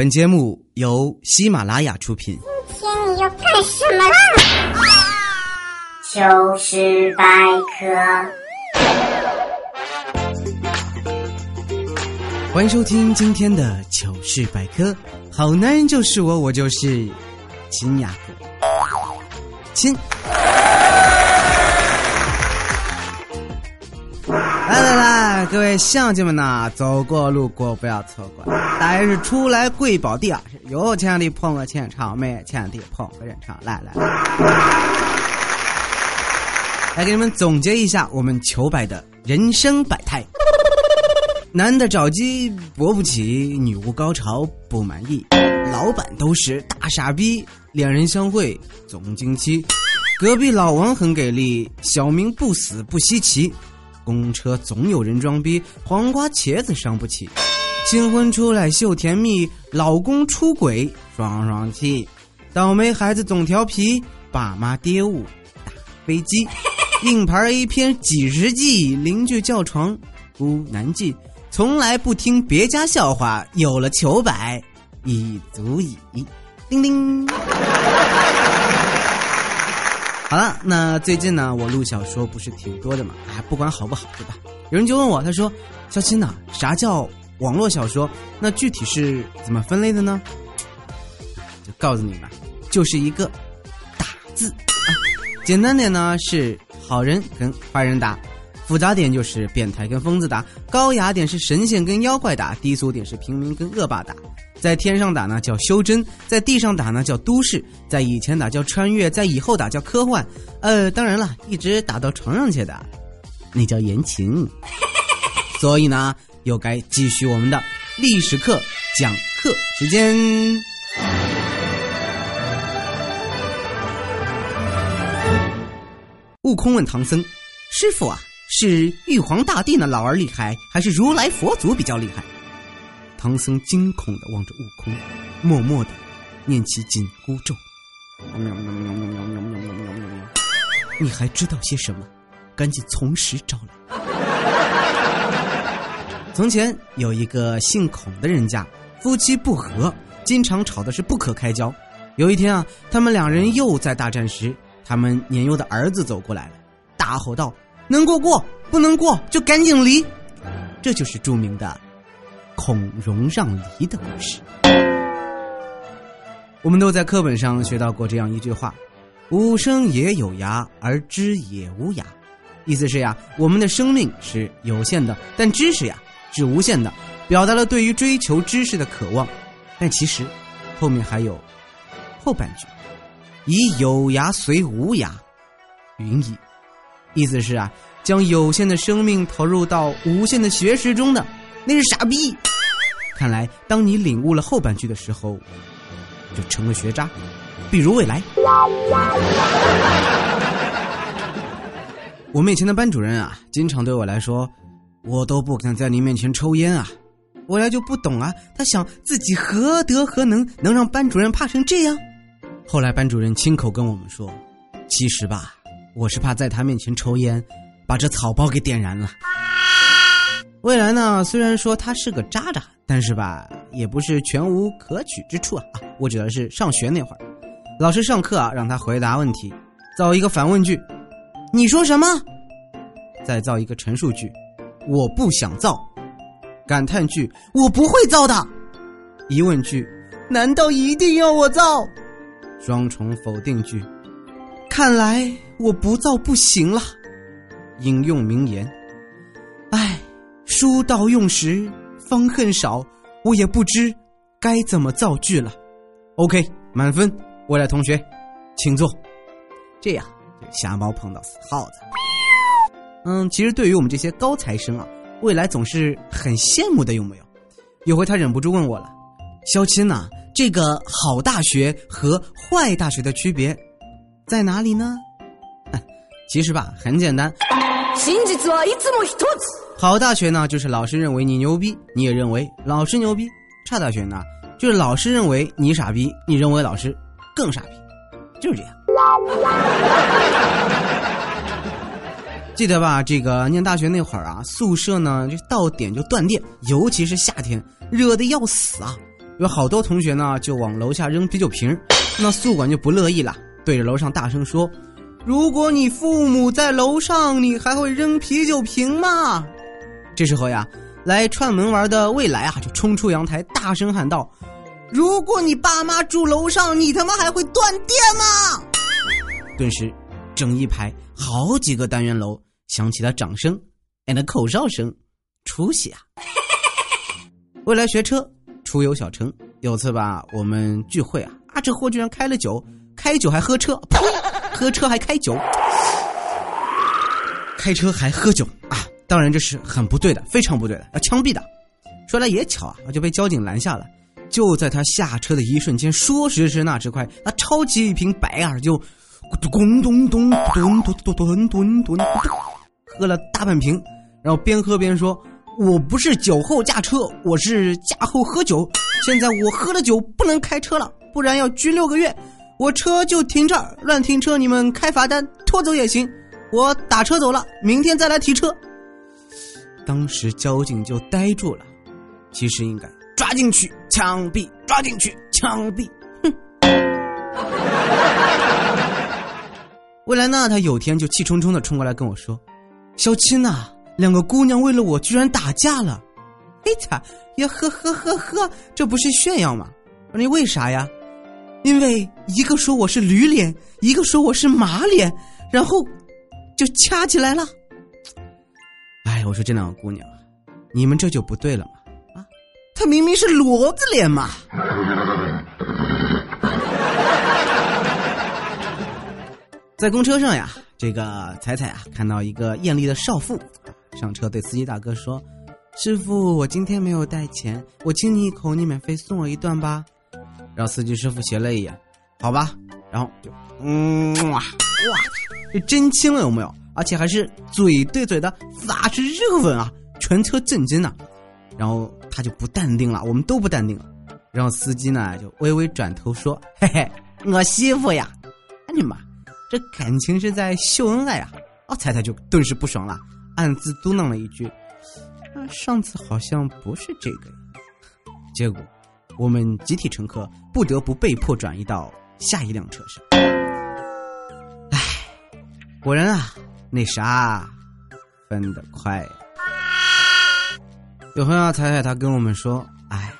本节目由喜马拉雅出品。今天你要干什么啦？糗事百科，欢迎收听今天的糗事百科。好男人就是我，我就是亲呀哥，亲。各位乡亲们呐，走过路过不要错过。大爷是出来贵宝地啊，是有钱的捧个钱场，没钱的捧个人场。来来来，来给你们总结一下我们糗百的人生百态。男的找鸡勃不起，女巫高潮不满意，老板都是大傻逼，两人相会总惊奇，隔壁老王很给力，小明不死不稀奇。公车总有人装逼，黄瓜茄子伤不起。新婚出来秀甜蜜，老公出轨爽爽气。倒霉孩子总调皮，爸妈爹误打飞机。硬盘 A 片几十 G，邻居叫床孤难记。从来不听别家笑话，有了糗百已足矣。叮叮。好了，那最近呢，我录小说不是挺多的嘛？哎，不管好不好，对吧？有人就问我，他说：“小青呐，啥叫网络小说？那具体是怎么分类的呢？”就告诉你们，就是一个打字啊。简单点呢是好人跟坏人打，复杂点就是变态跟疯子打，高雅点是神仙跟妖怪打，低俗点是平民跟恶霸打。在天上打呢叫修真，在地上打呢叫都市，在以前打叫穿越，在以后打叫科幻，呃，当然了，一直打到床上去的，那叫言情。所以呢，又该继续我们的历史课讲课时间。悟空问唐僧：“师傅啊，是玉皇大帝那老儿厉害，还是如来佛祖比较厉害？”唐僧惊恐的望着悟空，默默的念起紧箍咒。你还知道些什么？赶紧从实招来。从前有一个姓孔的人家，夫妻不和，经常吵的是不可开交。有一天啊，他们两人又在大战时，他们年幼的儿子走过来了，大吼道：“能过过，不能过就赶紧离。”这就是著名的。孔融让梨的故事，我们都在课本上学到过这样一句话：“吾生也有涯，而知也无涯。”意思是呀，我们的生命是有限的，但知识呀是无限的，表达了对于追求知识的渴望。但其实后面还有后半句：“以有涯随无涯，云矣。”意思是啊，将有限的生命投入到无限的学识中的。那是傻逼！看来，当你领悟了后半句的时候，就成了学渣。比如未来，我面前的班主任啊，经常对我来说：“我都不敢在你面前抽烟啊。”未来就不懂啊，他想自己何德何能，能让班主任怕成这样？后来班主任亲口跟我们说：“其实吧，我是怕在他面前抽烟，把这草包给点燃了。”未来呢？虽然说他是个渣渣，但是吧，也不是全无可取之处啊！我指的是上学那会儿，老师上课啊，让他回答问题，造一个反问句：“你说什么？”再造一个陈述句：“我不想造。”感叹句：“我不会造的。”疑问句：“难道一定要我造？”双重否定句：“看来我不造不行了。”引用名言：“哎。”书到用时方恨少，我也不知该怎么造句了。OK，满分，未来同学，请坐。这样，瞎猫碰到死耗子。嗯，其实对于我们这些高材生啊，未来总是很羡慕的，有没有？有回他忍不住问我了：“肖钦呐，这个好大学和坏大学的区别在哪里呢？” 其实吧，很简单。好大学呢，就是老师认为你牛逼，你也认为老师牛逼；差大学呢，就是老师认为你傻逼，你认为老师更傻逼，就是这样。记得吧？这个念大学那会儿啊，宿舍呢就到点就断电，尤其是夏天热的要死啊！有好多同学呢就往楼下扔啤酒瓶，那宿管就不乐意了，对着楼上大声说：“如果你父母在楼上，你还会扔啤酒瓶吗？”这时候呀，来串门玩的未来啊就冲出阳台，大声喊道：“如果你爸妈住楼上，你他妈还会断电吗？”顿时，整一排好几个单元楼响起了掌声 and 口哨声，出息啊！未来学车。出游小城，有次吧，我们聚会啊，啊，这货居然开了酒，开酒还喝车，呸，喝车还开酒，开车还喝酒啊！当然这是很不对的，非常不对的，要枪毙的。说来也巧啊，就被交警拦下了。就在他下车的一瞬间，说时迟那时快，他抄起一瓶白二就咚咚咚咚咚咚咚咚咚，喝了大半瓶，然后边喝边说。我不是酒后驾车，我是驾后喝酒。现在我喝了酒不能开车了，不然要拘六个月。我车就停这儿，乱停车你们开罚单，拖走也行。我打车走了，明天再来提车。当时交警就呆住了，其实应该抓进去枪毙，抓进去枪毙。哼！未来呢？他有天就气冲冲的冲过来跟我说：“小青呐。”两个姑娘为了我居然打架了，哎擦呀呵呵呵呵，这不是炫耀吗？你为啥呀？因为一个说我是驴脸，一个说我是马脸，然后就掐起来了。哎，我说这两个姑娘，你们这就不对了嘛！啊，她明明是骡子脸嘛！在公车上呀，这个彩彩啊，看到一个艳丽的少妇。上车对司机大哥说：“师傅，我今天没有带钱，我亲你一口，你免费送我一段吧。”然后司机师傅斜了一眼：“好吧。”然后就嗯哇哇，这真亲了有没有？而且还是嘴对嘴的法式热吻啊！全车震惊啊！然后他就不淡定了，我们都不淡定了。然后司机呢就微微转头说：“嘿嘿，我媳妇呀！”哎你妈，这感情是在秀恩爱啊！哦，彩彩就顿时不爽了。暗自嘟囔了一句：“上次好像不是这个。”结果，我们集体乘客不得不被迫转移到下一辆车上。唉，果然啊，那啥，分得快。有朋友彩彩他跟我们说：“哎，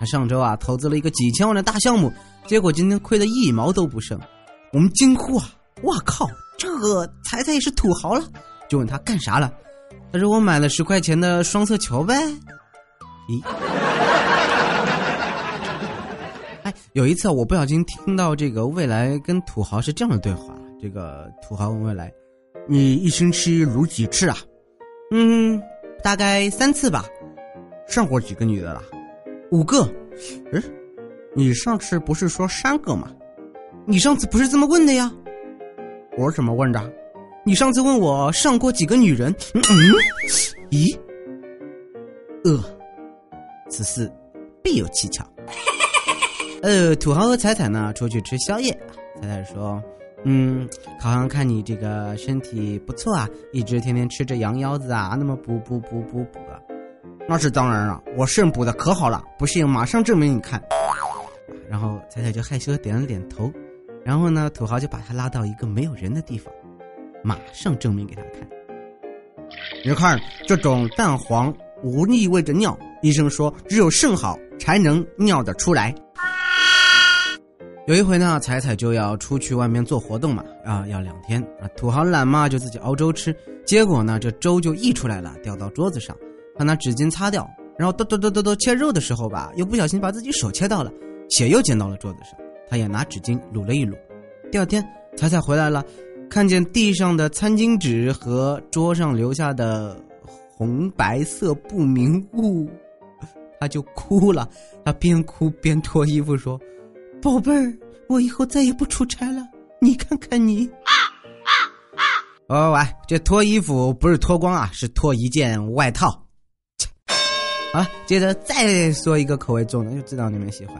他上周啊投资了一个几千万的大项目，结果今天亏得一毛都不剩。”我们惊呼啊：“哇靠，这个彩彩也是土豪了！”就问他干啥了？他说我买了十块钱的双色球呗。咦？哎，有一次我不小心听到这个未来跟土豪是这样的对话。这个土豪问未来：“你一星期撸几次啊？”“嗯，大概三次吧。”“上过几个女的了？”“五个。”“嗯，你上次不是说三个吗？”“你上次不是这么问的呀？”“我怎么问的？”你上次问我上过几个女人？嗯嗯，咦，呃，此事必有蹊跷。呃，土豪和彩彩呢出去吃宵夜，彩彩说：“嗯，好像看你这个身体不错啊，一直天天吃着羊腰子啊，那么补补补补补的。”那是当然了，我肾补的可好了，不信马上证明你看。然后彩彩就害羞的点了点头，然后呢，土豪就把他拉到一个没有人的地方。马上证明给他看。你看，这种蛋黄无异味的尿。医生说，只有肾好才能尿得出来。有一回呢，彩彩就要出去外面做活动嘛，啊，要两天啊。土豪懒嘛，就自己熬粥吃。结果呢，这粥就溢出来了，掉到桌子上，他拿纸巾擦掉。然后咚咚咚咚咚切肉的时候吧，又不小心把自己手切到了，血又溅到了桌子上。他也拿纸巾撸了一撸。第二天，彩彩回来了。看见地上的餐巾纸和桌上留下的红白色不明物，他就哭了。他边哭边脱衣服说：“宝贝儿，我以后再也不出差了。你看看你。”哦喂喂，这脱衣服不是脱光啊，是脱一件外套。好了，接着再说一个口味重的，就知道你们喜欢。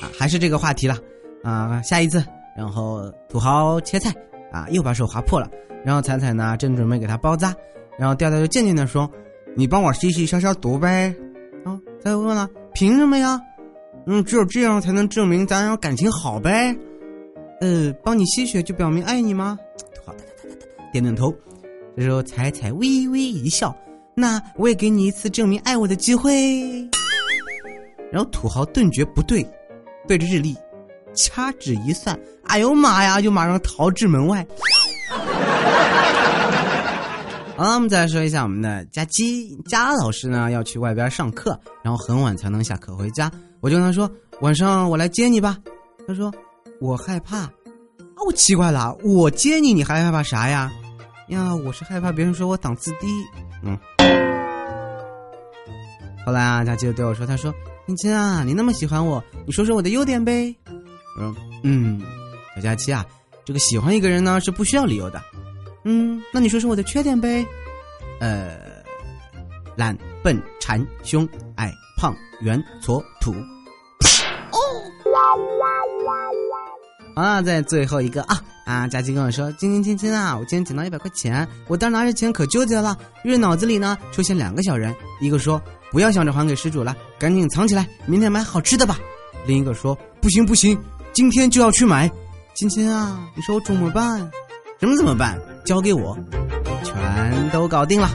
啊，还是这个话题了啊，下一次，然后土豪切菜。啊！又把手划破了，然后彩彩呢正准备给他包扎，然后调调就渐渐的说：“你帮我洗洗消消毒呗。”啊，再问了：“凭什么呀？”嗯，只有这样才能证明咱俩感情好呗。呃，帮你吸血就表明爱你吗？好的，点点头。这时候彩彩微微一笑，那我也给你一次证明爱我的机会。然后土豪顿觉不对，对着日历掐指一算，哎呦妈呀，就马上逃至门外。好了，我们再说一下我们的佳期佳老师呢，要去外边上课，然后很晚才能下课回家。我就跟他说：“晚上我来接你吧。”他说：“我害怕。”啊，我奇怪了，我接你，你还害怕啥呀？呀，我是害怕别人说我档次低。嗯。后来啊，佳期就对我说：“他说，亲亲啊，你那么喜欢我，你说说我的优点呗。”我说：“嗯，小佳期啊，这个喜欢一个人呢是不需要理由的。”嗯，那你说说我的缺点呗？呃，懒、笨、馋、凶、矮、胖、圆、矬、土。哦。啊，在最后一个啊啊！佳琪跟我说：“亲亲亲亲啊，我今天捡到一百块钱，我当时拿着钱可纠结了，因为脑子里呢出现两个小人，一个说不要想着还给失主了，赶紧藏起来，明天买好吃的吧；另一个说不行不行，今天就要去买。亲亲啊，你说我怎么办？什么怎么办？”交给我，全都搞定了。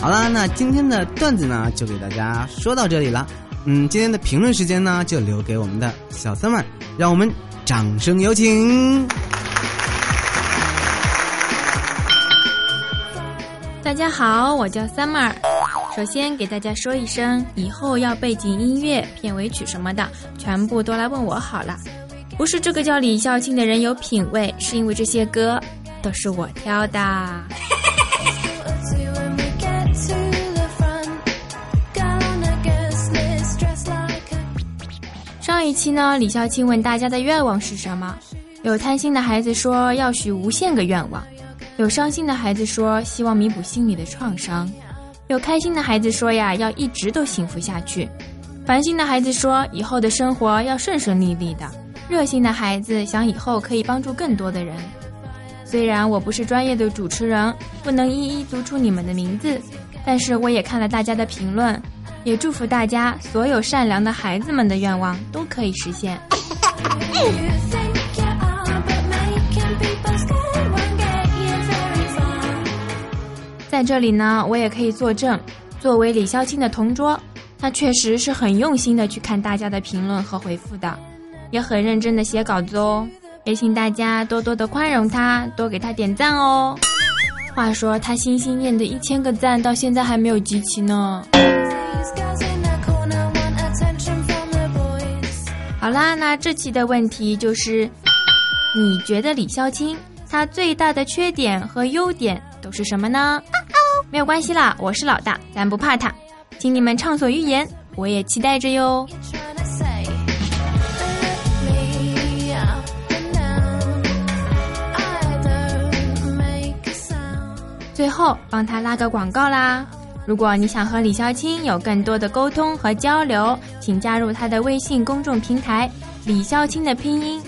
好了，那今天的段子呢，就给大家说到这里了。嗯，今天的评论时间呢，就留给我们的小三们，让我们掌声有请。大家好，我叫 Summer。首先给大家说一声，以后要背景音乐、片尾曲什么的，全部都来问我好了。不是这个叫李孝庆的人有品位，是因为这些歌都是我挑的。一期呢，李孝庆问大家的愿望是什么？有贪心的孩子说要许无限个愿望，有伤心的孩子说希望弥补心里的创伤。有开心的孩子说呀，要一直都幸福下去；烦心的孩子说，以后的生活要顺顺利利的；热心的孩子想以后可以帮助更多的人。虽然我不是专业的主持人，不能一一读出你们的名字，但是我也看了大家的评论，也祝福大家所有善良的孩子们的愿望都可以实现。在这里呢，我也可以作证，作为李潇青的同桌，他确实是很用心的去看大家的评论和回复的，也很认真的写稿子哦。也请大家多多的宽容他，多给他点赞哦。话说他心心念的一千个赞，到现在还没有集齐呢。好啦，那这期的问题就是，你觉得李孝清他最大的缺点和优点都是什么呢？没有关系啦，我是老大，咱不怕他。请你们畅所欲言，我也期待着哟。最后帮他拉个广告啦！如果你想和李潇青有更多的沟通和交流，请加入他的微信公众平台“李潇青”的拼音。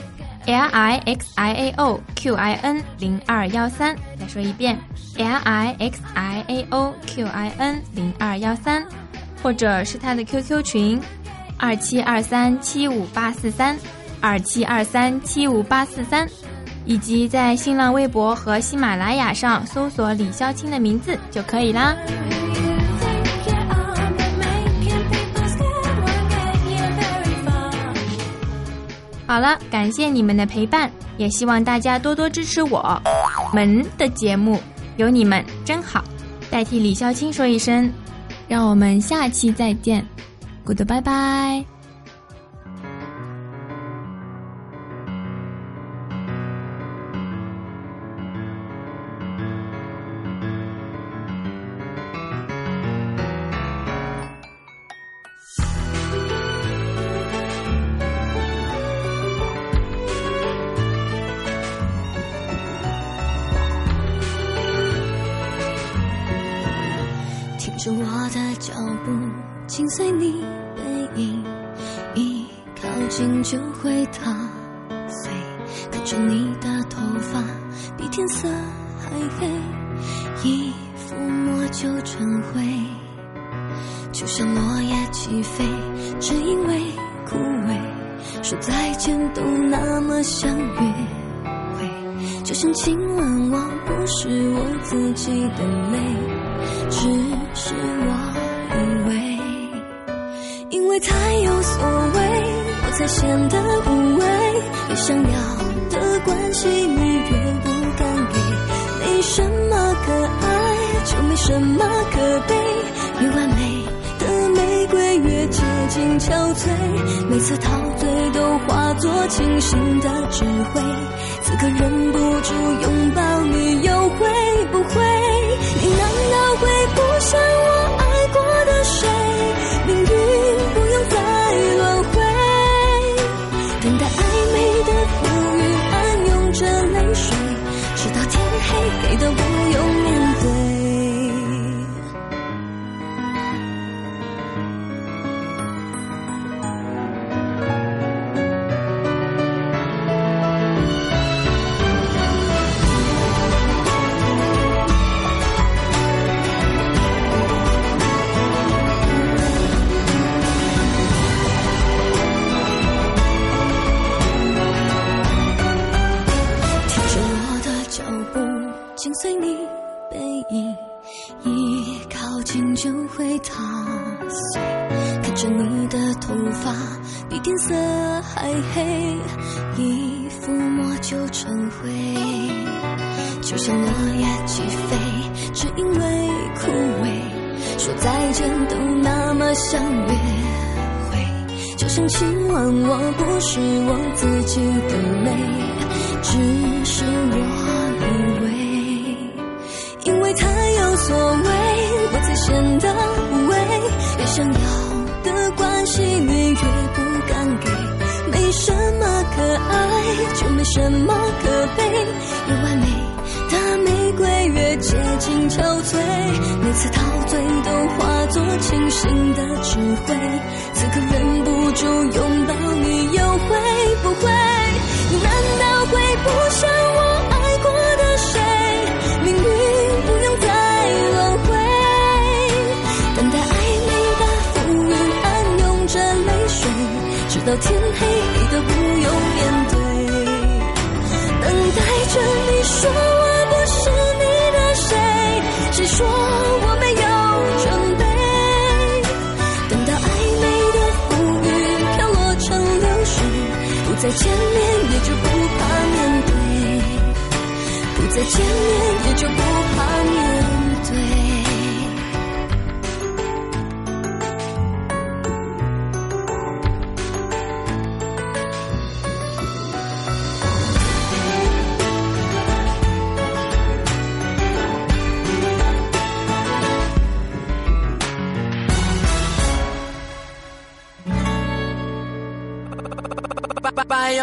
L I X I A O Q I N 零二幺三，再说一遍，L I X I A O Q I N 零二幺三，或者是他的 QQ 群，二七二三七五八四三，二七二三七五八四三，以及在新浪微博和喜马拉雅上搜索李潇青的名字就可以啦。好了，感谢你们的陪伴，也希望大家多多支持我们的节目，有你们真好。代替李孝清说一声，让我们下期再见 Goodbye，bye。是我的脚步，紧随你背影，一靠近就会踏碎。看着你的头发比天色还黑，一抚摸就成灰，就像落叶起飞，只因为枯萎。说再见都那么像约会，就像亲吻我不是我自己的泪，显得无畏。越想要的关系，你越不敢给，没什么可爱，就没什么可悲，越完美的玫瑰越接近憔悴，每次陶醉都化作清醒的智慧，此刻忍不住拥抱你，又会不会？你难道会不想我紧随你背影，一靠近就会踏碎。看着你的头发比天色还黑，一抚摸就成灰，就像落叶起飞，只因为枯萎。说再见都那么像约会，就像亲吻我不是我自己的泪，只是我太有所谓，我才显得无畏。越想要的关系，你越不敢给，没什么可爱，就没什么可悲，越完美的玫瑰越接近憔悴，每次陶醉都化作清醒的智慧，此刻忍不住拥抱你，又会不会？难道会不像到天黑，你都不用面对。等待着你说我不是你的谁，谁说我没有准备？等到暧昧的风雨飘落成流水，不再见面也就不怕面对，不再见面也就不怕面对。